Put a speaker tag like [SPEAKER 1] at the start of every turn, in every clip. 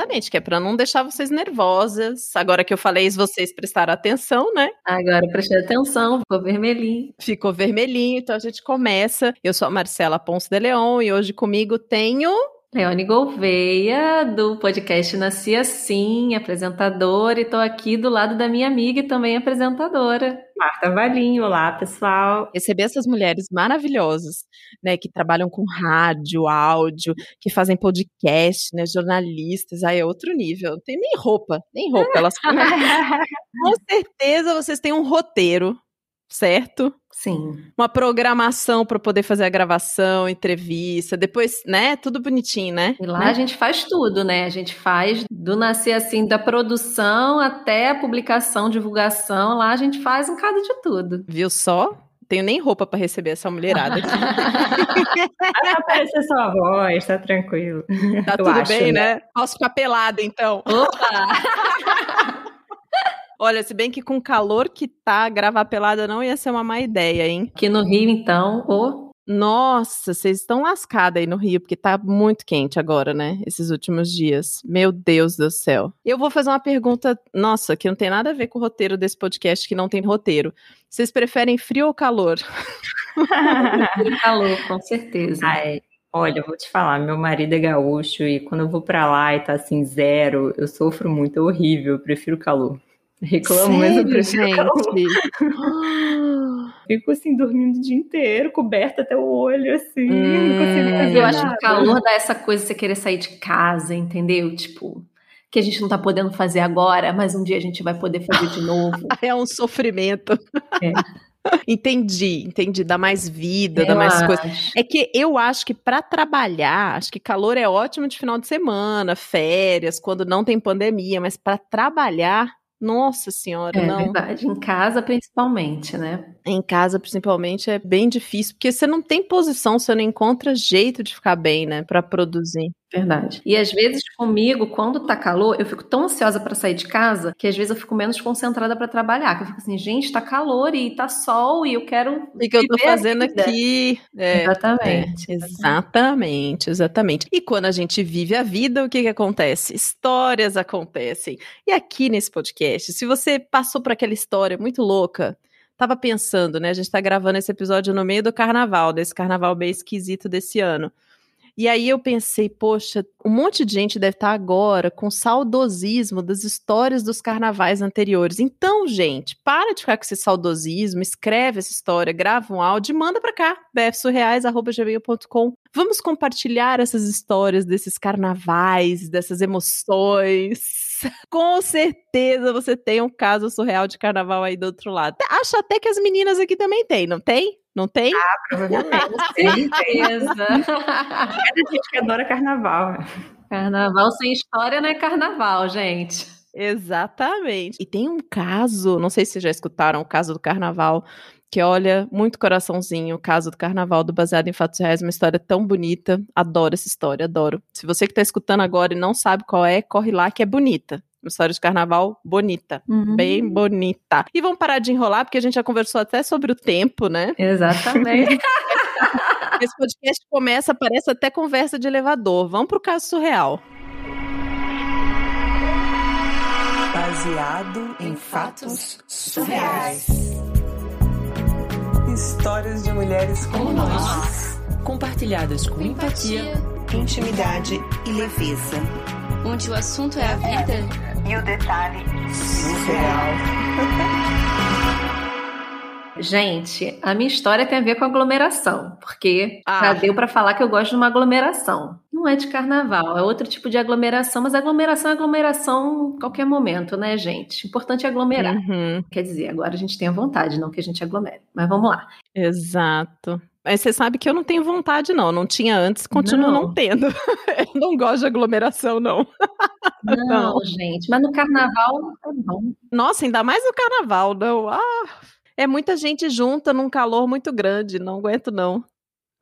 [SPEAKER 1] Exatamente, que é para não deixar vocês nervosas. Agora que eu falei, vocês prestaram atenção, né?
[SPEAKER 2] Agora prestei atenção, ficou vermelhinho.
[SPEAKER 1] Ficou vermelhinho, então a gente começa. Eu sou a Marcela Ponce de Leon e hoje comigo tenho
[SPEAKER 2] Leone Gouveia, do podcast Nasci Assim, apresentadora, e estou aqui do lado da minha amiga e também apresentadora.
[SPEAKER 3] Marta Valinho, olá pessoal.
[SPEAKER 1] Receber essas mulheres maravilhosas, né, que trabalham com rádio, áudio, que fazem podcast, né, jornalistas, aí é outro nível. Não tem nem roupa, nem roupa. Elas com certeza vocês têm um roteiro certo?
[SPEAKER 2] Sim.
[SPEAKER 1] Uma programação para poder fazer a gravação, entrevista, depois, né? Tudo bonitinho, né?
[SPEAKER 2] E lá
[SPEAKER 1] né?
[SPEAKER 2] a gente faz tudo, né? A gente faz do nascer assim, da produção até a publicação, divulgação, lá a gente faz um cada de tudo.
[SPEAKER 1] Viu só? Tenho nem roupa para receber essa mulherada aqui.
[SPEAKER 3] Aparecer sua voz, tá tranquilo.
[SPEAKER 1] Tá Eu tudo acho, bem, né? né? Posso ficar pelada, então.
[SPEAKER 2] Opa!
[SPEAKER 1] Olha, se bem que com o calor que tá, gravar pelada não ia ser uma má ideia, hein?
[SPEAKER 2] Aqui no Rio, então, o.
[SPEAKER 1] Nossa, vocês estão lascadas aí no Rio, porque tá muito quente agora, né? Esses últimos dias. Meu Deus do céu. Eu vou fazer uma pergunta, nossa, que não tem nada a ver com o roteiro desse podcast, que não tem roteiro. Vocês preferem frio ou calor?
[SPEAKER 2] calor, com certeza.
[SPEAKER 3] Ai, Olha, eu vou te falar, meu marido é gaúcho e quando eu vou para lá e tá assim zero, eu sofro muito, é horrível, eu prefiro calor. Reclamo, mas eu prefiro gente. Fico assim, dormindo o dia inteiro, coberta até o olho, assim. Hum,
[SPEAKER 2] eu acho que o calor dá essa coisa de você querer sair de casa, entendeu? Tipo, que a gente não tá podendo fazer agora, mas um dia a gente vai poder fazer de novo.
[SPEAKER 1] é um sofrimento. É. Entendi, entendi. Dá mais vida, eu dá mais coisa. É que eu acho que para trabalhar, acho que calor é ótimo de final de semana, férias, quando não tem pandemia, mas para trabalhar nossa senhora,
[SPEAKER 2] é
[SPEAKER 1] não.
[SPEAKER 2] É verdade, em casa principalmente, né?
[SPEAKER 1] Em casa principalmente é bem difícil, porque você não tem posição, você não encontra jeito de ficar bem, né, para produzir.
[SPEAKER 2] Verdade. E às vezes comigo, quando tá calor, eu fico tão ansiosa para sair de casa que às vezes eu fico menos concentrada para trabalhar. Que eu fico assim, gente, tá calor e tá sol e eu quero.
[SPEAKER 1] O que eu tô fazendo aqui?
[SPEAKER 2] É, exatamente,
[SPEAKER 1] é, exatamente, exatamente. E quando a gente vive a vida, o que que acontece? Histórias acontecem. E aqui nesse podcast, se você passou por aquela história muito louca, tava pensando, né? A gente tá gravando esse episódio no meio do carnaval, desse carnaval bem esquisito desse ano. E aí eu pensei, poxa, um monte de gente deve estar agora com saudosismo das histórias dos carnavais anteriores. Então, gente, para de ficar com esse saudosismo, escreve essa história, grava um áudio e manda para cá, bfsurreais.gmail.com. Vamos compartilhar essas histórias desses carnavais, dessas emoções. Com certeza você tem um caso surreal de carnaval aí do outro lado. Acho até que as meninas aqui também têm, não tem? Não tem?
[SPEAKER 3] Ah, provavelmente. certeza. Tem gente que adora carnaval.
[SPEAKER 2] Carnaval sem história não é carnaval, gente.
[SPEAKER 1] Exatamente. E tem um caso, não sei se vocês já escutaram o caso do carnaval, que olha, muito coraçãozinho, o caso do carnaval do Baseado em Fatos Reais, uma história tão bonita. Adoro essa história, adoro. Se você que está escutando agora e não sabe qual é, corre lá que é bonita. Uma história de carnaval bonita, uhum. bem bonita. E vamos parar de enrolar, porque a gente já conversou até sobre o tempo, né?
[SPEAKER 2] Exatamente.
[SPEAKER 1] Esse podcast começa, parece até conversa de elevador. Vamos pro caso surreal.
[SPEAKER 4] Baseado em fatos surreais.
[SPEAKER 5] Histórias de mulheres como nós.
[SPEAKER 4] Compartilhadas com empatia,
[SPEAKER 6] intimidade e leveza.
[SPEAKER 7] Onde o assunto é a vida
[SPEAKER 6] e o detalhe surreal.
[SPEAKER 2] Gente, a minha história tem a ver com aglomeração, porque ah. já deu para falar que eu gosto de uma aglomeração. Não é de carnaval, é outro tipo de aglomeração, mas aglomeração é aglomeração em qualquer momento, né, gente? Importante é aglomerar.
[SPEAKER 1] Uhum.
[SPEAKER 2] Quer dizer, agora a gente tem a vontade, não que a gente aglomere. Mas vamos lá.
[SPEAKER 1] Exato. Mas você sabe que eu não tenho vontade, não. Não tinha antes, continuo não, não tendo. eu não gosto de aglomeração, não.
[SPEAKER 2] Não, não, gente. Mas no carnaval é bom.
[SPEAKER 1] Nossa, ainda mais no carnaval, não. Ah, é muita gente junta num calor muito grande. Não aguento, não.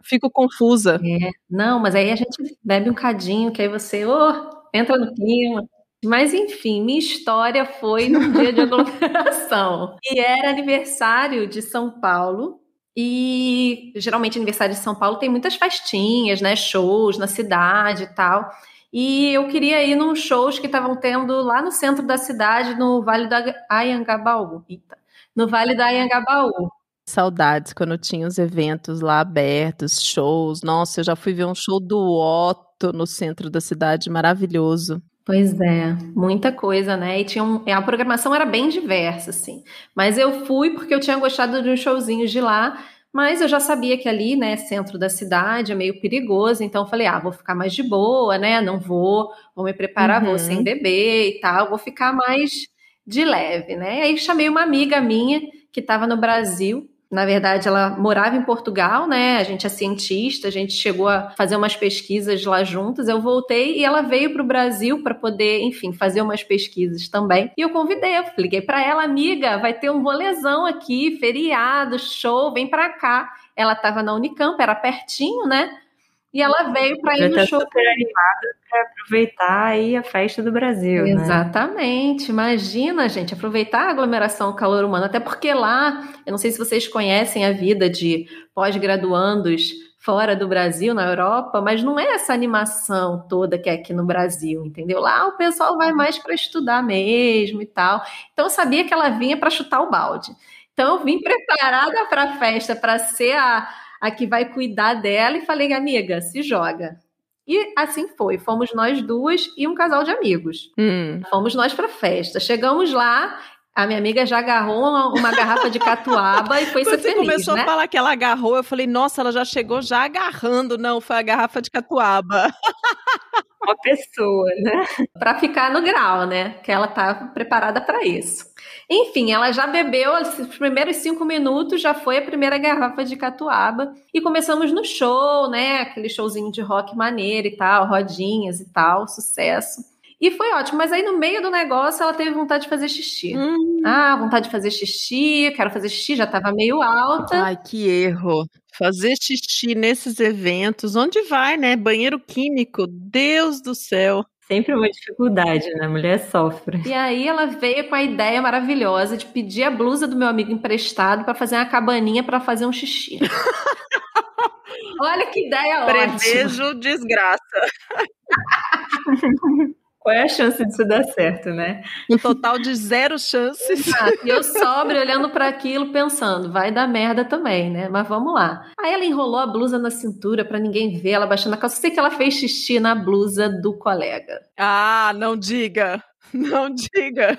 [SPEAKER 1] Fico confusa.
[SPEAKER 2] É. Não, mas aí a gente bebe um cadinho, que aí você oh, entra no clima. Mas enfim, minha história foi num dia de aglomeração. E era aniversário de São Paulo e geralmente aniversário de São Paulo tem muitas festinhas, né, shows na cidade e tal. E eu queria ir num shows que estavam tendo lá no centro da cidade, no Vale do Ayangabaú. Eita, no Vale do Ayangabaú.
[SPEAKER 1] Saudades quando tinha os eventos lá abertos, shows. Nossa, eu já fui ver um show do Otto no centro da cidade, maravilhoso.
[SPEAKER 2] Pois é, muita coisa, né? E tinha um, a programação era bem diversa, assim. Mas eu fui porque eu tinha gostado de uns showzinhos de lá, mas eu já sabia que ali, né, centro da cidade é meio perigoso, então eu falei, ah, vou ficar mais de boa, né? Não vou, vou me preparar, uhum. vou sem beber e tal, vou ficar mais de leve, né? Aí chamei uma amiga minha que estava no Brasil na verdade, ela morava em Portugal, né? A gente é cientista, a gente chegou a fazer umas pesquisas lá juntas. Eu voltei e ela veio para o Brasil para poder, enfim, fazer umas pesquisas também. E eu convidei, eu liguei para ela, amiga, vai ter um rolezão aqui, feriado, show, vem para cá. Ela estava na Unicamp, era pertinho, né? E ela veio para ir no show.
[SPEAKER 3] super animada para aproveitar aí a festa do Brasil,
[SPEAKER 2] né? Exatamente. Né? Imagina, gente, aproveitar a aglomeração calor humano, até porque lá, eu não sei se vocês conhecem a vida de pós-graduandos fora do Brasil, na Europa, mas não é essa animação toda que é aqui no Brasil, entendeu? Lá o pessoal vai mais para estudar mesmo e tal. Então eu sabia que ela vinha para chutar o balde. Então eu vim preparada para a festa, para ser a a que vai cuidar dela, e falei, amiga, se joga. E assim foi. Fomos nós duas e um casal de amigos. Hum. Fomos nós para festa. Chegamos lá, a minha amiga já agarrou uma, uma garrafa de catuaba e foi
[SPEAKER 1] Quando
[SPEAKER 2] ser
[SPEAKER 1] você
[SPEAKER 2] feliz,
[SPEAKER 1] começou
[SPEAKER 2] né?
[SPEAKER 1] a falar que ela agarrou, eu falei, nossa, ela já chegou já agarrando. Não, foi a garrafa de catuaba.
[SPEAKER 3] Uma pessoa, né?
[SPEAKER 2] Para ficar no grau, né? Que ela tá preparada para isso. Enfim, ela já bebeu os primeiros cinco minutos, já foi a primeira garrafa de catuaba. E começamos no show, né? Aquele showzinho de rock maneiro e tal, rodinhas e tal, sucesso. E foi ótimo, mas aí no meio do negócio ela teve vontade de fazer xixi. Hum. Ah, vontade de fazer xixi, quero fazer xixi, já tava meio alta.
[SPEAKER 1] Ai, que erro. Fazer xixi nesses eventos, onde vai, né? Banheiro químico, Deus do céu.
[SPEAKER 3] Sempre uma dificuldade, né? A mulher sofre.
[SPEAKER 2] E aí ela veio com a ideia maravilhosa de pedir a blusa do meu amigo emprestado para fazer uma cabaninha para fazer um xixi. Olha que ideia
[SPEAKER 1] Prevejo ótima. Prevejo desgraça.
[SPEAKER 3] Qual é a chance disso dar certo, né?
[SPEAKER 1] Um total de zero chances.
[SPEAKER 2] Exato. E eu sobre olhando para aquilo, pensando, vai dar merda também, né? Mas vamos lá. Aí ela enrolou a blusa na cintura para ninguém ver, ela baixando a calça. Sei que ela fez xixi na blusa do colega.
[SPEAKER 1] Ah, não diga. Não diga.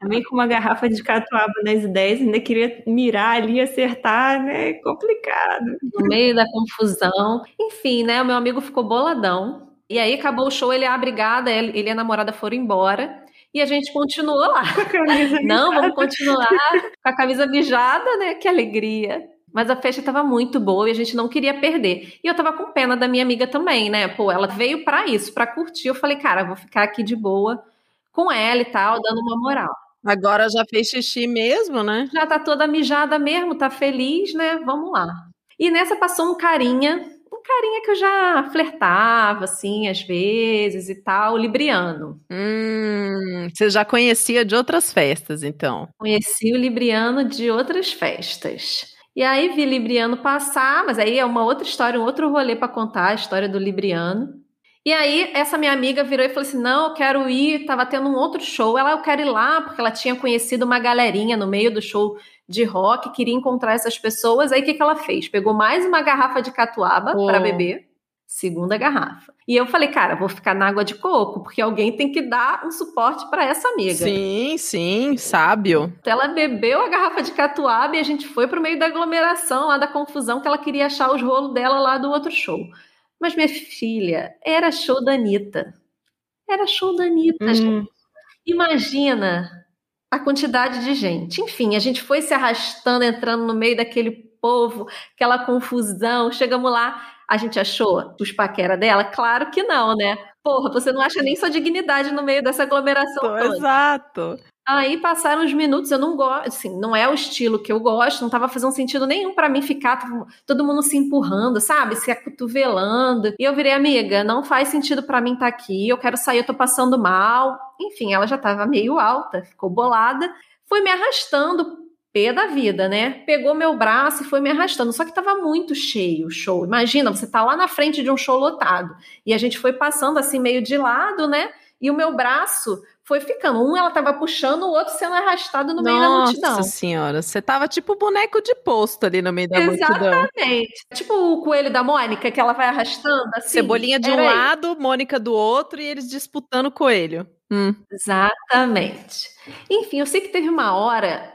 [SPEAKER 3] Também com uma garrafa de catuaba nas ideias, ainda queria mirar ali, acertar, né? Complicado.
[SPEAKER 2] No meio da confusão. Enfim, né? O meu amigo ficou boladão e aí acabou o show, ele é abrigada, ele e a namorada foram embora. E a gente continuou lá. Não, vamos continuar com a camisa mijada, né? Que alegria. Mas a festa estava muito boa e a gente não queria perder. E eu tava com pena da minha amiga também, né? Pô, ela veio para isso, para curtir. Eu falei, cara, vou ficar aqui de boa com ela e tal, dando uma moral.
[SPEAKER 1] Agora já fez xixi mesmo, né?
[SPEAKER 2] Já tá toda mijada mesmo, tá feliz, né? Vamos lá. E nessa passou um carinha carinha que eu já flertava, assim, às vezes e tal, Libriano.
[SPEAKER 1] Hum, você já conhecia de outras festas, então?
[SPEAKER 2] Conheci o Libriano de outras festas. E aí vi Libriano passar, mas aí é uma outra história, um outro rolê para contar, a história do Libriano. E aí, essa minha amiga virou e falou assim: Não, eu quero ir. Tava tendo um outro show. Ela, eu quero ir lá, porque ela tinha conhecido uma galerinha no meio do show de rock, queria encontrar essas pessoas. Aí o que, que ela fez? Pegou mais uma garrafa de catuaba oh. para beber, segunda garrafa. E eu falei, cara, vou ficar na água de coco, porque alguém tem que dar um suporte para essa amiga.
[SPEAKER 1] Sim, sim, sábio.
[SPEAKER 2] Então ela bebeu a garrafa de catuaba e a gente foi pro meio da aglomeração, lá da confusão, que ela queria achar os rolos dela lá do outro show. Mas minha filha, era show da Anitta. Era show da Anitta, hum. gente. Imagina a quantidade de gente. Enfim, a gente foi se arrastando, entrando no meio daquele povo, aquela confusão. Chegamos lá, a gente achou os paquera dela? Claro que não, né? Porra, você não acha nem sua dignidade no meio dessa aglomeração
[SPEAKER 1] Tô, toda. Exato.
[SPEAKER 2] Aí passaram os minutos, eu não gosto, assim, não é o estilo que eu gosto, não tava fazendo sentido nenhum para mim ficar todo mundo se empurrando, sabe? Se acotovelando. E eu virei amiga, não faz sentido para mim estar tá aqui, eu quero sair, eu tô passando mal. Enfim, ela já tava meio alta, ficou bolada, foi me arrastando pé da vida, né? Pegou meu braço e foi me arrastando. Só que tava muito cheio o show. Imagina, você tá lá na frente de um show lotado. E a gente foi passando assim meio de lado, né? E o meu braço foi ficando. Um ela tava puxando, o outro sendo arrastado no meio da multidão.
[SPEAKER 1] Nossa senhora, você tava tipo boneco de posto ali no meio da multidão.
[SPEAKER 2] Exatamente. Tipo o coelho da Mônica, que ela vai arrastando assim.
[SPEAKER 1] Cebolinha de um
[SPEAKER 2] isso.
[SPEAKER 1] lado, Mônica do outro e eles disputando o coelho. Hum.
[SPEAKER 2] Exatamente. Enfim, eu sei que teve uma hora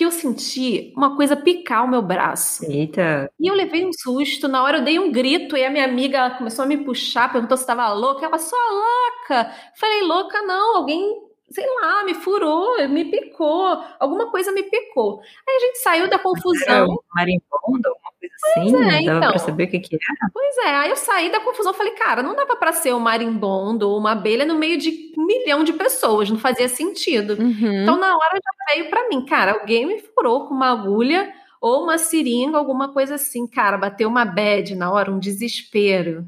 [SPEAKER 2] que eu senti uma coisa picar o meu braço.
[SPEAKER 3] Eita.
[SPEAKER 2] E eu levei um susto, na hora eu dei um grito e a minha amiga ela começou a me puxar, perguntou se estava louca. Ela, sua louca! Falei, louca não, alguém, sei lá, me furou, me picou, alguma coisa me picou. Aí a gente saiu da confusão.
[SPEAKER 3] um marimbondo, coisa assim?
[SPEAKER 2] é,
[SPEAKER 3] dava
[SPEAKER 2] então.
[SPEAKER 3] pra saber o que que era?
[SPEAKER 2] Pois é, aí eu saí da confusão, falei, cara, não dava pra ser um marimbondo ou uma abelha no meio de um milhão de pessoas, não fazia sentido.
[SPEAKER 1] Uhum.
[SPEAKER 2] Então, na hora já veio pra mim, cara, alguém me furou com uma agulha ou uma seringa, alguma coisa assim. Cara, bateu uma bad na hora, um desespero.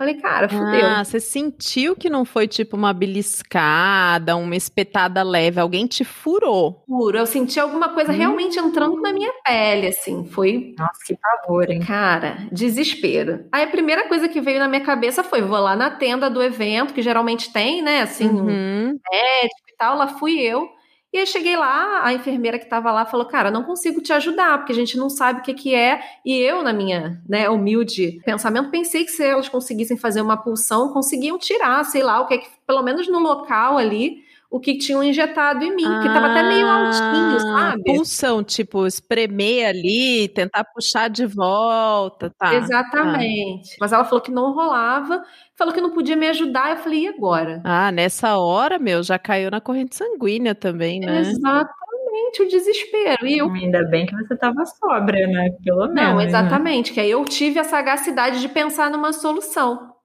[SPEAKER 2] Falei, cara, fudeu.
[SPEAKER 1] Ah, você sentiu que não foi tipo uma beliscada, uma espetada leve, alguém te furou.
[SPEAKER 2] Puro, eu senti alguma coisa realmente
[SPEAKER 1] Hum.
[SPEAKER 2] entrando na minha pele, assim. Foi,
[SPEAKER 3] Nossa, que pavor, hein?
[SPEAKER 2] cara, desespero. Aí a primeira coisa que veio na minha cabeça foi: vou lá na tenda do evento, que geralmente tem, né, assim, um
[SPEAKER 1] Uhum.
[SPEAKER 2] médico e tal. Lá fui eu. E aí cheguei lá, a enfermeira que estava lá falou: Cara, não consigo te ajudar, porque a gente não sabe o que, que é. E eu, na minha né, humilde pensamento, pensei que se elas conseguissem fazer uma pulsão, conseguiam tirar, sei lá, o que é que, pelo menos no local ali, o que tinham injetado em mim, que estava até meio altinho,
[SPEAKER 1] Ah,
[SPEAKER 2] sabe?
[SPEAKER 1] Pulsão, tipo, espremer ali, tentar puxar de volta, tá?
[SPEAKER 2] Exatamente. Mas ela falou que não rolava, falou que não podia me ajudar. Eu falei, e agora?
[SPEAKER 1] Ah, nessa hora, meu, já caiu na corrente sanguínea também, né?
[SPEAKER 2] Exatamente, o desespero. E eu
[SPEAKER 3] Ainda bem que você tava sóbria, né? Pelo menos.
[SPEAKER 2] Não,
[SPEAKER 3] né?
[SPEAKER 2] exatamente. Que aí eu tive a sagacidade de pensar numa solução.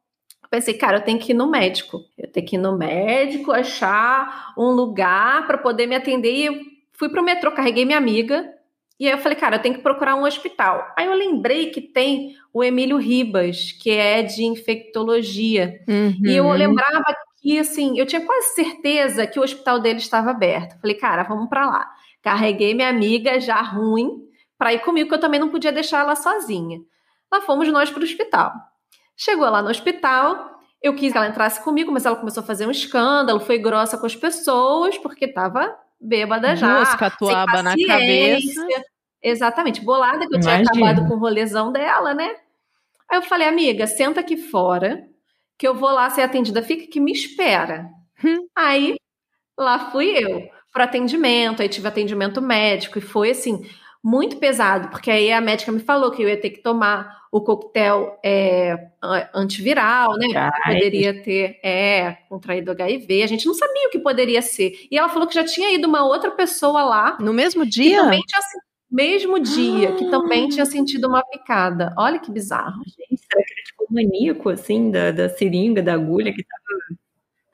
[SPEAKER 2] Pensei, cara, eu tenho que ir no médico. Eu tenho que ir no médico, achar um lugar para poder me atender. E eu fui pro metrô, carreguei minha amiga. E aí eu falei, cara, eu tenho que procurar um hospital. Aí eu lembrei que tem o Emílio Ribas, que é de infectologia. E eu
[SPEAKER 1] Uhum.
[SPEAKER 2] lembrava que, assim, eu tinha quase certeza que o hospital dele estava aberto. Falei, cara, vamos para lá. Carreguei minha amiga já ruim para ir comigo, que eu também não podia deixar ela sozinha. Lá fomos nós para o hospital. Chegou lá no hospital, eu quis que ela entrasse comigo, mas ela começou a fazer um escândalo, foi grossa com as pessoas, porque estava bêbada já.
[SPEAKER 1] Duas
[SPEAKER 2] sem
[SPEAKER 1] catuaba na
[SPEAKER 2] paciência.
[SPEAKER 1] cabeça.
[SPEAKER 2] Exatamente, bolada que eu tinha
[SPEAKER 3] Imagino.
[SPEAKER 2] acabado com o rolezão dela, né? Aí eu falei, amiga, senta aqui fora, que eu vou lá ser atendida, fica que me espera.
[SPEAKER 1] Hum.
[SPEAKER 2] Aí lá fui eu para atendimento, aí tive atendimento médico e foi assim muito pesado, porque aí a médica me falou que eu ia ter que tomar o coquetel é, antiviral, né?
[SPEAKER 3] Ai.
[SPEAKER 2] Poderia ter é, contraído HIV. A gente não sabia o que poderia ser. E ela falou que já tinha ido uma outra pessoa lá
[SPEAKER 1] No mesmo dia?
[SPEAKER 2] também tinha mesmo dia que também tinha sentido uma picada. Olha que bizarro.
[SPEAKER 3] Gente, será que era tipo um maníaco, assim, da, da seringa, da agulha, que tava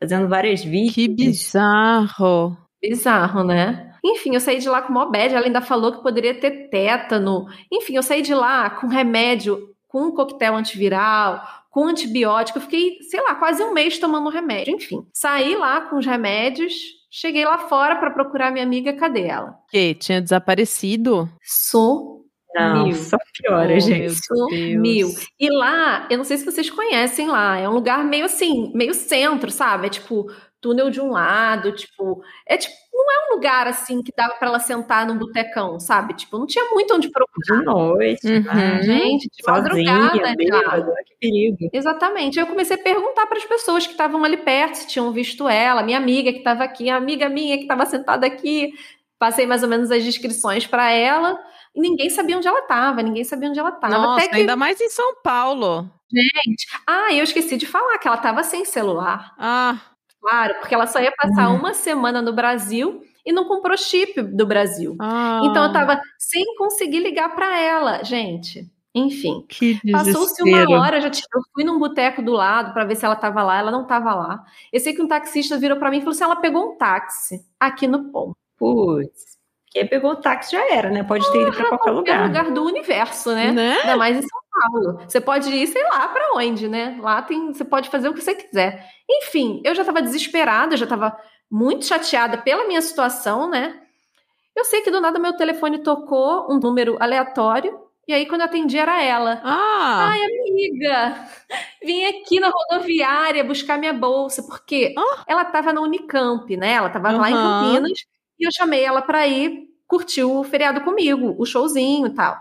[SPEAKER 3] fazendo várias vítimas?
[SPEAKER 1] Que bizarro.
[SPEAKER 2] Bizarro, né? Enfim, eu saí de lá com uma bad. Ela ainda falou que poderia ter tétano. Enfim, eu saí de lá com remédio, com um coquetel antiviral, com antibiótico. Eu fiquei, sei lá, quase um mês tomando remédio. Enfim, saí lá com os remédios. Cheguei lá fora para procurar minha amiga. Cadê ela?
[SPEAKER 1] Que tinha desaparecido?
[SPEAKER 2] Sumiu.
[SPEAKER 3] Não, só piora,
[SPEAKER 1] Oh,
[SPEAKER 3] gente.
[SPEAKER 2] Sumiu. E lá, eu não sei se vocês conhecem lá, é um lugar meio assim, meio centro, sabe? É tipo túnel de um lado, tipo, é tipo, não é um lugar assim que dava pra ela sentar num botecão, sabe? Tipo, não tinha muito onde procurar.
[SPEAKER 3] De noite,
[SPEAKER 1] Uhum.
[SPEAKER 3] né?
[SPEAKER 2] Gente, de
[SPEAKER 3] sozinha,
[SPEAKER 2] madrugada já.
[SPEAKER 3] bêbada, que perigo.
[SPEAKER 2] Exatamente. Aí eu comecei a perguntar para as pessoas que estavam ali perto se tinham visto ela, minha amiga que estava aqui, a amiga minha que estava sentada aqui. Passei mais ou menos as descrições para ela e ninguém sabia onde ela estava, ninguém sabia onde ela estava.
[SPEAKER 1] Nossa,
[SPEAKER 2] Até que
[SPEAKER 1] ainda mais em São Paulo.
[SPEAKER 2] Ah, eu esqueci de falar que ela estava sem celular.
[SPEAKER 1] Ah,
[SPEAKER 2] Claro, porque ela só ia passar
[SPEAKER 3] Hum.
[SPEAKER 2] uma semana no Brasil e não comprou chip do Brasil.
[SPEAKER 1] ah.
[SPEAKER 2] Então eu tava sem conseguir ligar para ela, gente. Enfim,
[SPEAKER 1] Que
[SPEAKER 2] passou-se uma hora, já tinha- eu fui num boteco do lado para ver se ela tava lá, ela não tava lá. Eu sei que um taxista virou para mim e falou assim: ela pegou um táxi aqui no ponto.
[SPEAKER 3] Putz. Quem pegou o táxi já era, né? Pode ter ido pra qualquer
[SPEAKER 2] Qualquer
[SPEAKER 3] lugar.
[SPEAKER 2] lugar do universo, né?
[SPEAKER 1] Né?
[SPEAKER 2] Ainda mais em São Paulo. Você pode ir, sei lá, pra onde, né? Lá tem, você pode fazer o que você quiser. Enfim, eu já tava desesperada, já tava muito chateada pela minha situação, né? Eu sei que do nada meu telefone tocou um número aleatório. E aí, quando eu atendi, era ela.
[SPEAKER 1] Ah!
[SPEAKER 2] Ai, amiga, vim aqui na rodoviária buscar minha bolsa, porque
[SPEAKER 1] Ah.
[SPEAKER 2] ela estava na Unicamp, né? Ela estava lá em. Campinas, e eu chamei ela para ir curtir o feriado comigo, o showzinho e tal.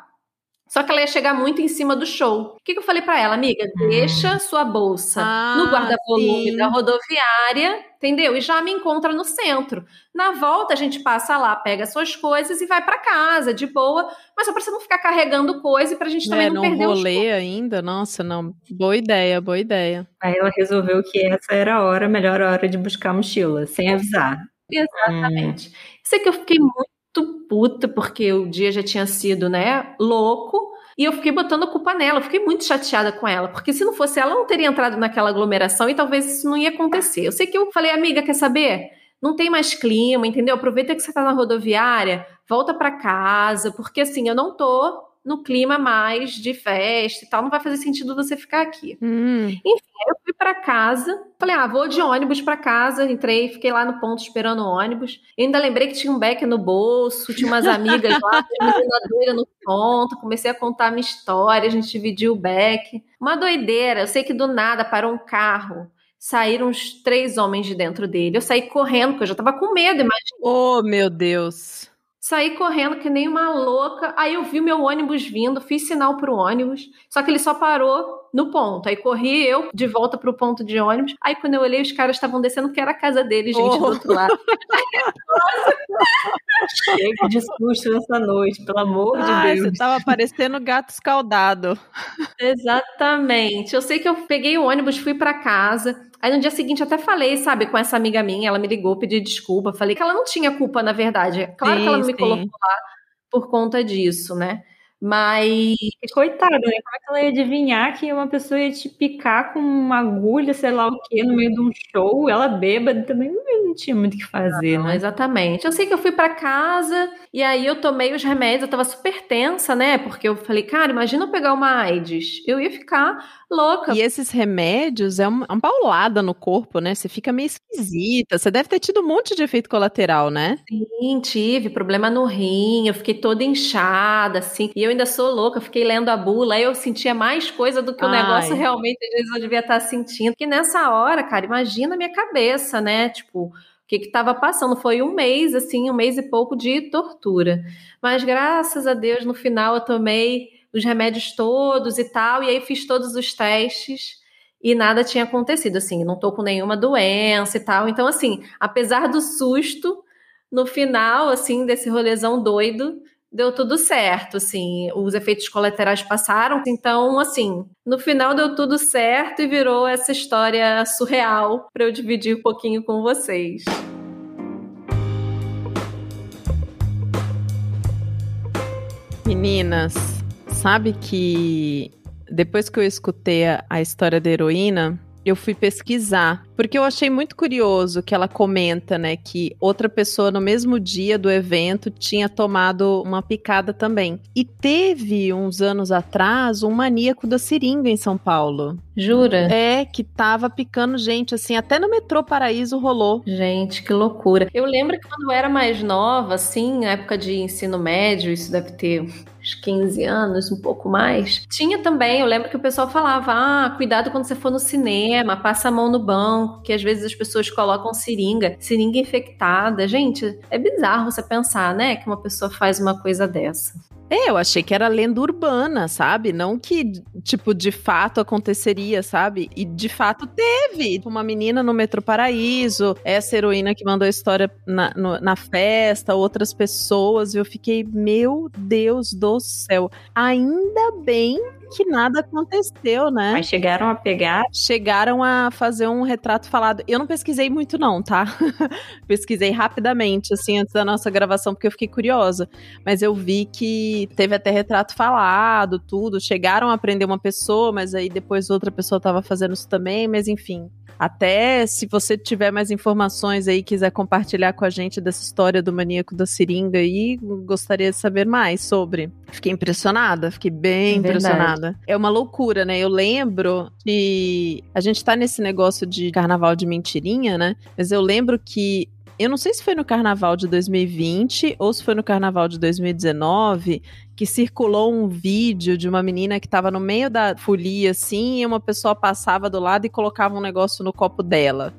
[SPEAKER 2] Só que ela ia chegar muito em cima do show. O que, que eu falei para ela, amiga? Deixa sua bolsa
[SPEAKER 1] Ah,
[SPEAKER 2] no guarda-volume da rodoviária, entendeu? E já me encontra no centro. Na volta, a gente passa lá, pega suas coisas e vai para casa, de boa. Mas só pra você não ficar carregando coisa e pra gente também
[SPEAKER 1] É,
[SPEAKER 2] não
[SPEAKER 1] num
[SPEAKER 2] perder o show.
[SPEAKER 1] rolê ainda? Nossa, não. Boa ideia, boa ideia.
[SPEAKER 3] Aí ela resolveu que essa era a hora, a melhor hora de buscar a mochila, sem avisar.
[SPEAKER 2] Exatamente. Sei que eu fiquei muito puta porque o dia já tinha sido, né, louco. E eu fiquei botando a culpa nela. Eu fiquei muito chateada com ela. Porque se não fosse ela, eu não teria entrado naquela aglomeração e talvez isso não ia acontecer. Eu sei que eu falei, amiga, quer saber? Não tem mais clima, entendeu? Aproveita que você tá na rodoviária, volta pra casa, porque assim, eu não tô no clima mais de festa e tal, não vai fazer sentido você ficar aqui.
[SPEAKER 1] Hum,
[SPEAKER 2] Eu fui pra casa, falei, ah, vou de ônibus pra casa. Entrei, fiquei lá no ponto esperando o ônibus. Eu ainda lembrei que tinha um beck no bolso, tinha umas amigas lá, tinha uma doida no ponto. Comecei a contar a minha história, a gente dividiu o beck. Uma doideira, eu sei que do nada parou um carro. Saíram uns três homens de dentro dele. Eu saí correndo, porque eu já tava com medo, imagina.
[SPEAKER 1] Oh, meu Deus.
[SPEAKER 2] Saí correndo que nem uma louca. Aí eu vi meu ônibus vindo, fiz sinal pro ônibus, só que ele só parou no ponto. Aí corri eu de volta pro ponto de ônibus. Aí quando eu olhei, os caras estavam descendo, que era a casa deles, gente, do
[SPEAKER 1] Oh.
[SPEAKER 2] outro lado.
[SPEAKER 3] Chega de susto nessa noite, pelo amor
[SPEAKER 1] Ai,
[SPEAKER 3] de
[SPEAKER 1] você
[SPEAKER 3] Deus.
[SPEAKER 1] tava parecendo gato escaldado.
[SPEAKER 2] Exatamente. Eu sei que eu peguei o ônibus, fui pra casa. Aí no dia seguinte até falei, sabe, com essa amiga minha, ela me ligou, pedi desculpa. Falei que ela não tinha culpa, na verdade. Claro
[SPEAKER 1] Sim,
[SPEAKER 2] que ela não me colocou lá por conta disso, né? Mas
[SPEAKER 3] Coitada, né? Como é que ela ia adivinhar que uma pessoa ia te picar com uma agulha, sei lá o quê, no meio de um show? Ela bêbada também não tinha muito o que fazer,
[SPEAKER 2] Não,
[SPEAKER 3] né?
[SPEAKER 2] exatamente. Eu sei que eu fui pra casa e aí eu tomei os remédios, eu tava super tensa, né? Porque eu falei, cara, imagina eu pegar uma AIDS. Eu ia ficar louca.
[SPEAKER 1] E esses remédios é uma, uma paulada no corpo, né? Você fica meio esquisita. Você deve ter tido um monte de efeito colateral, né?
[SPEAKER 2] Sim, tive problema no rim, eu fiquei toda inchada, assim. E eu ainda sou louca, eu fiquei lendo a bula, aí eu sentia mais coisa do que o
[SPEAKER 1] Ai.
[SPEAKER 2] negócio realmente, às vezes, eu devia estar sentindo. Porque nessa hora, cara, imagina a minha cabeça, né? Tipo, o que que tava passando? Foi um mês, assim, um mês e pouco de tortura. Mas graças a Deus, no final eu tomei os remédios todos e tal, e aí fiz todos os testes e nada tinha acontecido, assim, não tô com nenhuma doença e tal. Então, assim, apesar do susto, no final, assim, desse rolezão doido, deu tudo certo, assim, os efeitos colaterais passaram, então, assim, no final deu tudo certo e virou essa história surreal para eu dividir um pouquinho com vocês.
[SPEAKER 1] Meninas, sabe que depois que eu escutei a, a história da heroína, eu fui pesquisar, porque eu achei muito curioso que ela comenta, né, que outra pessoa no mesmo dia do evento tinha tomado uma picada também. E teve uns anos atrás um maníaco da seringa em São Paulo.
[SPEAKER 2] Jura?
[SPEAKER 1] É, que tava picando gente assim, até no metrô Paraíso rolou.
[SPEAKER 2] Gente, que loucura. Eu lembro que quando eu era mais nova, assim, na época de ensino médio, isso deve ter uns 15 anos, um pouco mais. Tinha também, eu lembro que o pessoal falava: ah, cuidado quando você for no cinema, passa a mão no banco, que às vezes as pessoas colocam seringa, seringa infectada. Gente, é bizarro você pensar, né, que uma pessoa faz uma coisa dessa.
[SPEAKER 1] É, eu achei que era lenda urbana, sabe? Não que, tipo, de fato aconteceria, sabe? E de fato teve. Uma menina no Metro Paraíso, essa heroína que mandou a história na, no- na festa, outras pessoas, e eu fiquei, meu Deus do céu. Ainda bem que nada aconteceu, né?
[SPEAKER 3] Mas chegaram a pegar.
[SPEAKER 1] chegaram a fazer um retrato falado. Eu não pesquisei muito, não, tá? Pesquisei rapidamente, assim, antes da nossa gravação, porque eu fiquei curiosa. Mas eu vi que teve até retrato falado, tudo. Chegaram a prender uma pessoa, mas aí depois outra pessoa tava fazendo isso também, mas enfim. Até se você tiver mais informações aí, quiser compartilhar com a gente dessa história do maníaco da seringa aí, gostaria de saber mais sobre. Fiquei impressionada, fiquei bem
[SPEAKER 2] É
[SPEAKER 1] impressionada. É uma loucura, né? Eu lembro que a gente tá nesse negócio de carnaval de mentirinha, né? Mas eu lembro que Eu não sei se foi no carnaval de 2020 ou se foi no carnaval de 2019 que circulou um vídeo de uma menina que estava no meio da folia assim, e uma pessoa passava do lado e colocava um negócio no copo dela.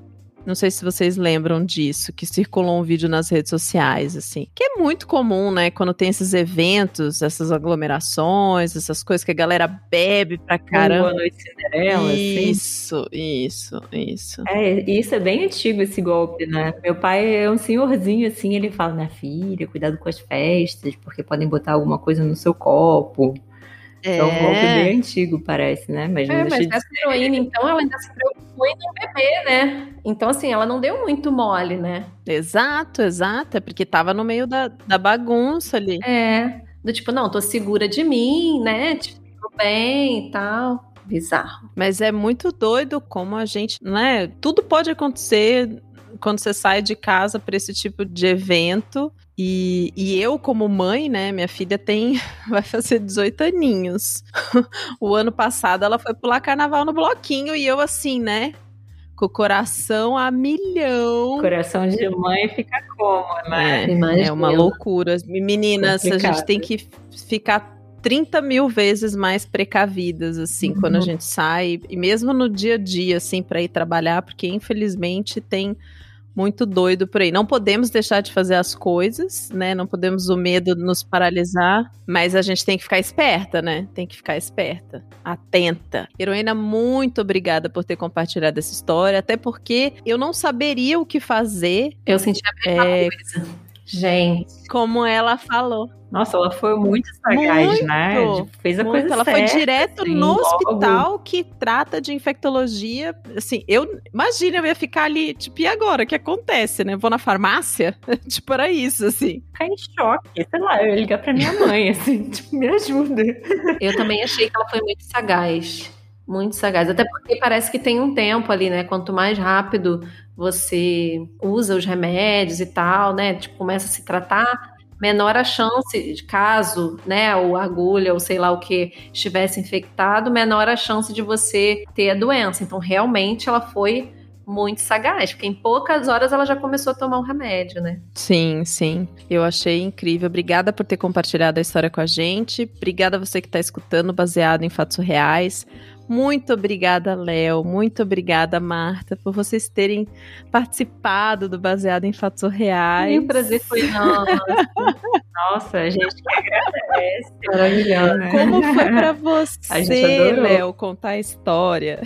[SPEAKER 1] Não sei se vocês lembram disso, que circulou um vídeo nas redes sociais, assim. Que é muito comum, né? Quando tem esses eventos, essas aglomerações, essas coisas que a galera bebe pra caramba.
[SPEAKER 3] Boa noite, Cinderela.
[SPEAKER 1] Isso, assim. isso, isso.
[SPEAKER 3] É, isso é bem antigo esse golpe, né? Meu pai é um senhorzinho, assim, ele fala, minha filha, cuidado com as festas, porque podem botar alguma coisa no seu copo. É, é um golpe bem antigo, parece, né?
[SPEAKER 2] Mas, é, mas essa heroína, então, ela ainda se preocupou em não beber, né? Então, assim, ela não deu muito mole, né?
[SPEAKER 1] Exato, exato. É porque tava no meio da, da bagunça ali.
[SPEAKER 2] É. Do tipo, não, tô segura de mim, né? Tipo, tô bem e tal. Bizarro.
[SPEAKER 1] Mas é muito doido como a gente, né? Tudo pode acontecer quando você sai de casa para esse tipo de evento. E, e, eu, como mãe, né, minha filha tem, vai fazer 18 aninhos. o ano passado ela foi pular carnaval no bloquinho e eu assim, né, com o coração a milhão.
[SPEAKER 3] Coração de mãe fica como, né?
[SPEAKER 1] É, é uma loucura. Meninas, Complicado. a gente tem que ficar 30 mil vezes mais precavidas, assim, uhum. quando a gente sai, e mesmo no dia a dia, assim, para ir trabalhar, porque infelizmente tem muito doido por aí. Não podemos deixar de fazer as coisas, né? Não podemos o medo nos paralisar, mas a gente tem que ficar esperta, né? Tem que ficar esperta, atenta. Heroína, muito obrigada por ter compartilhado essa história, até porque eu não saberia o que fazer.
[SPEAKER 2] Eu senti a mesma é... coisa. Gente.
[SPEAKER 1] Como ela falou.
[SPEAKER 3] Nossa, ela foi muito sagaz, muito, né?
[SPEAKER 1] Fez a muito. coisa ela certa. Ela foi direto assim, no logo. hospital que trata de infectologia. Assim, eu imagina, eu ia ficar ali, tipo, e agora? O que acontece, né? Vou na farmácia? tipo, era isso, assim.
[SPEAKER 3] Ficar em choque, sei lá, eu ia ligar pra minha mãe, assim, tipo, me ajuda.
[SPEAKER 2] Eu também achei que ela foi muito sagaz. Muito sagaz. Até porque parece que tem um tempo ali, né? Quanto mais rápido você usa os remédios e tal, né? Tipo, começa a se tratar, menor a chance, de caso, né, ou agulha, ou sei lá o que, estivesse infectado, menor a chance de você ter a doença. Então, realmente, ela foi muito sagaz, porque em poucas horas ela já começou a tomar o um remédio, né?
[SPEAKER 1] Sim, sim. Eu achei incrível. Obrigada por ter compartilhado a história com a gente. Obrigada a você que está escutando, baseado em fatos reais. Muito obrigada, Léo. Muito obrigada, Marta, por vocês terem participado do Baseado em Fatos Reais.
[SPEAKER 2] o prazer foi nosso.
[SPEAKER 3] Nossa, a gente que agradece. Maravilhoso. Né?
[SPEAKER 1] Como foi para você, Léo, contar a história?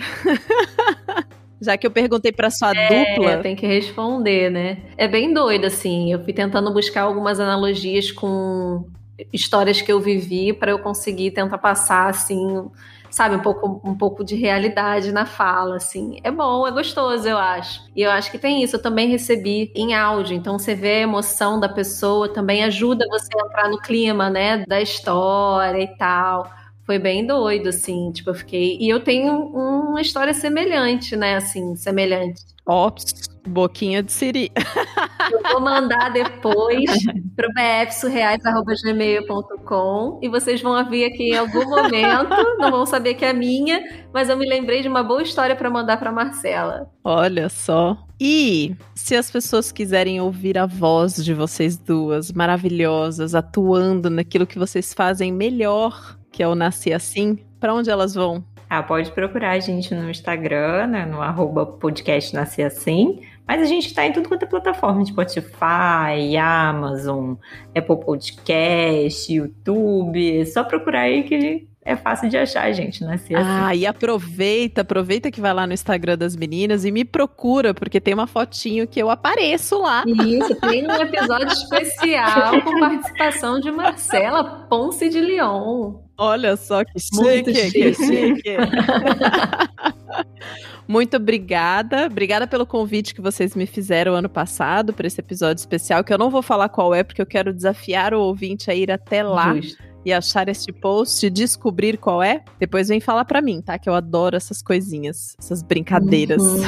[SPEAKER 1] Já que eu perguntei para sua é, dupla.
[SPEAKER 2] Tem que responder, né? É bem doido, assim. Eu fui tentando buscar algumas analogias com histórias que eu vivi para eu conseguir tentar passar, assim, sabe, um pouco, um pouco de realidade na fala, assim. É bom, é gostoso, eu acho. E eu acho que tem isso. Eu também recebi em áudio, então você vê a emoção da pessoa, também ajuda você a entrar no clima, né, da história e tal. Foi bem doido, assim, tipo, eu fiquei. E eu tenho uma história semelhante, né, assim, semelhante.
[SPEAKER 1] Ops, boquinha de siri.
[SPEAKER 2] Eu vou mandar depois pro bfsurreais.gmail.com e vocês vão vir aqui em algum momento, não vão saber que é minha, mas eu me lembrei de uma boa história para mandar para Marcela.
[SPEAKER 1] Olha só. E se as pessoas quiserem ouvir a voz de vocês duas maravilhosas atuando naquilo que vocês fazem melhor, que é o Nasci Assim, para onde elas vão?
[SPEAKER 3] Ah, pode procurar a gente no Instagram, né, no arroba podcast Nascer Assim. Mas a gente está em tudo quanto é plataforma, Spotify, Amazon, Apple Podcast, YouTube. É só procurar aí que é fácil de achar, gente, né?
[SPEAKER 1] Se ah, assim. e aproveita, aproveita que vai lá no Instagram das meninas e me procura, porque tem uma fotinho que eu apareço lá.
[SPEAKER 2] Isso, tem um episódio especial com participação de Marcela Ponce de Leon.
[SPEAKER 1] Olha só que chique, chique. que chique. Muito obrigada. Obrigada pelo convite que vocês me fizeram ano passado para esse episódio especial, que eu não vou falar qual é, porque eu quero desafiar o ouvinte a ir até lá. Justo e achar este post, descobrir qual é, depois vem falar para mim, tá? Que eu adoro essas coisinhas, essas brincadeiras. Uhum.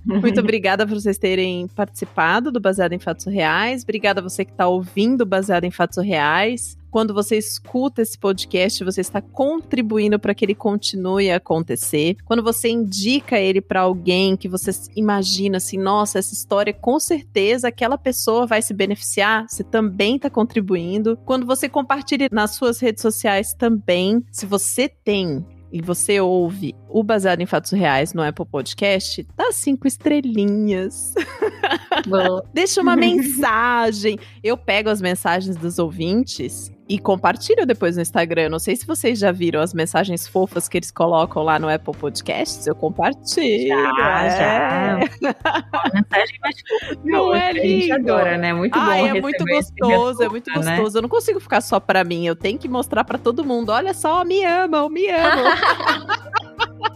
[SPEAKER 1] Muito obrigada por vocês terem participado do Baseado em Fatos Reais. Obrigada a você que está ouvindo Baseado em Fatos Reais. Quando você escuta esse podcast, você está contribuindo para que ele continue a acontecer. Quando você indica ele para alguém que você imagina assim, nossa, essa história com certeza aquela pessoa vai se beneficiar, você também está contribuindo. Quando você compartilha nas suas redes sociais também, se você tem e você ouve o Baseado em Fatos Reais no Apple Podcast, dá cinco estrelinhas. Deixa uma mensagem. Eu pego as mensagens dos ouvintes e compartilho depois no Instagram. Não sei se vocês já viram as mensagens fofas que eles colocam lá no Apple Podcasts. Eu compartilho.
[SPEAKER 3] Já,
[SPEAKER 1] é.
[SPEAKER 3] já. A mensagem mais fofa
[SPEAKER 1] Não é
[SPEAKER 3] que a gente
[SPEAKER 1] lindo?
[SPEAKER 3] adora, né? Muito bom
[SPEAKER 1] Ai, é muito gostoso, é muito
[SPEAKER 3] né?
[SPEAKER 1] gostoso. Eu não consigo ficar só pra mim, eu tenho que mostrar pra todo mundo. Olha só, me amam, me amam.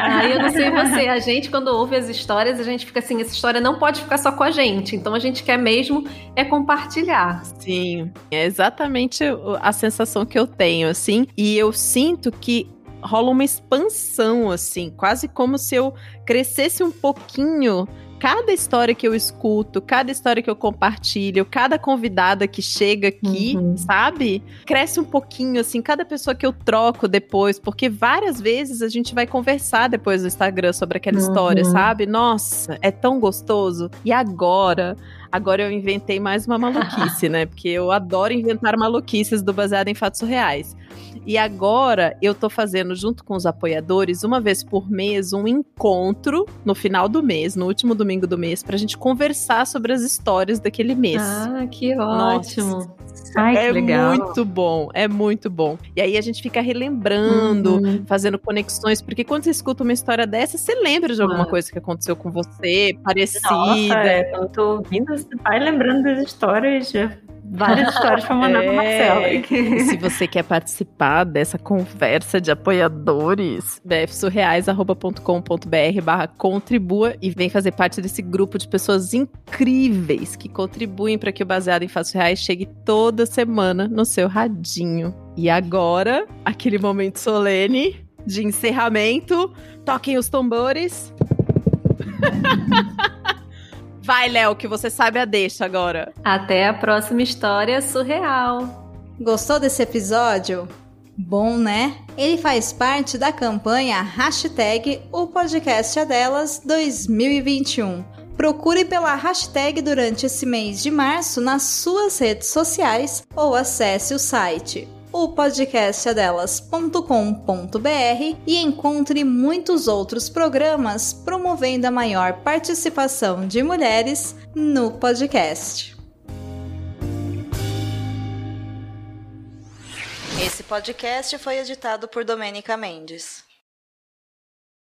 [SPEAKER 2] Aí eu não sei você, a gente quando ouve as histórias, a gente fica assim, essa história não pode ficar só com a gente. Então a gente quer mesmo é compartilhar.
[SPEAKER 1] Sim, é exatamente a sensação que eu tenho, assim. E eu sinto que rola uma expansão, assim, quase como se eu crescesse um pouquinho. Cada história que eu escuto, cada história que eu compartilho, cada convidada que chega aqui,
[SPEAKER 2] Uhum.
[SPEAKER 1] sabe? Cresce um pouquinho, assim, cada pessoa que eu troco depois, porque várias vezes a gente vai conversar depois no Instagram sobre aquela
[SPEAKER 2] Uhum.
[SPEAKER 1] história, sabe? Nossa, é tão gostoso. E agora, agora eu inventei mais uma maluquice, né? Porque eu adoro inventar maluquices do baseado em fatos reais. E agora eu tô fazendo, junto com os apoiadores, uma vez por mês, um encontro no final do mês, no último domingo do mês, pra gente conversar sobre as histórias daquele mês.
[SPEAKER 2] Ah, que
[SPEAKER 1] Nossa.
[SPEAKER 2] ótimo.
[SPEAKER 3] Ai, que
[SPEAKER 1] é
[SPEAKER 3] legal.
[SPEAKER 1] muito bom, é muito bom. E aí a gente fica relembrando,
[SPEAKER 2] Uhum.
[SPEAKER 1] fazendo conexões, porque quando você escuta uma história dessa, você lembra de alguma
[SPEAKER 2] Claro.
[SPEAKER 1] coisa que aconteceu com você, parecida.
[SPEAKER 3] Nossa, é, eu tô ouvindo, você vai lembrando das histórias, várias histórias pra mandar
[SPEAKER 1] É.
[SPEAKER 3] pra Marcela.
[SPEAKER 1] Se você quer participar dessa conversa de apoiadores, bfsurreais.com.br barra contribua e vem fazer parte desse grupo de pessoas incríveis que contribuem para que o Baseado em Fatos Reais chegue toda semana no seu radinho. E agora, aquele momento solene de encerramento. Toquem os tambores. Vai, Léo, que você sabe a deixa agora.
[SPEAKER 2] Até a próxima história surreal.
[SPEAKER 8] Gostou desse episódio? Bom, né? Ele faz parte da campanha hashtag O Podcast é Delas 2021. Procure pela hashtag durante esse mês de março nas suas redes sociais ou acesse o site opodcastadelas.com.br e encontre muitos outros programas promovendo a maior participação de mulheres no podcast. Esse podcast foi editado por Domênica Mendes.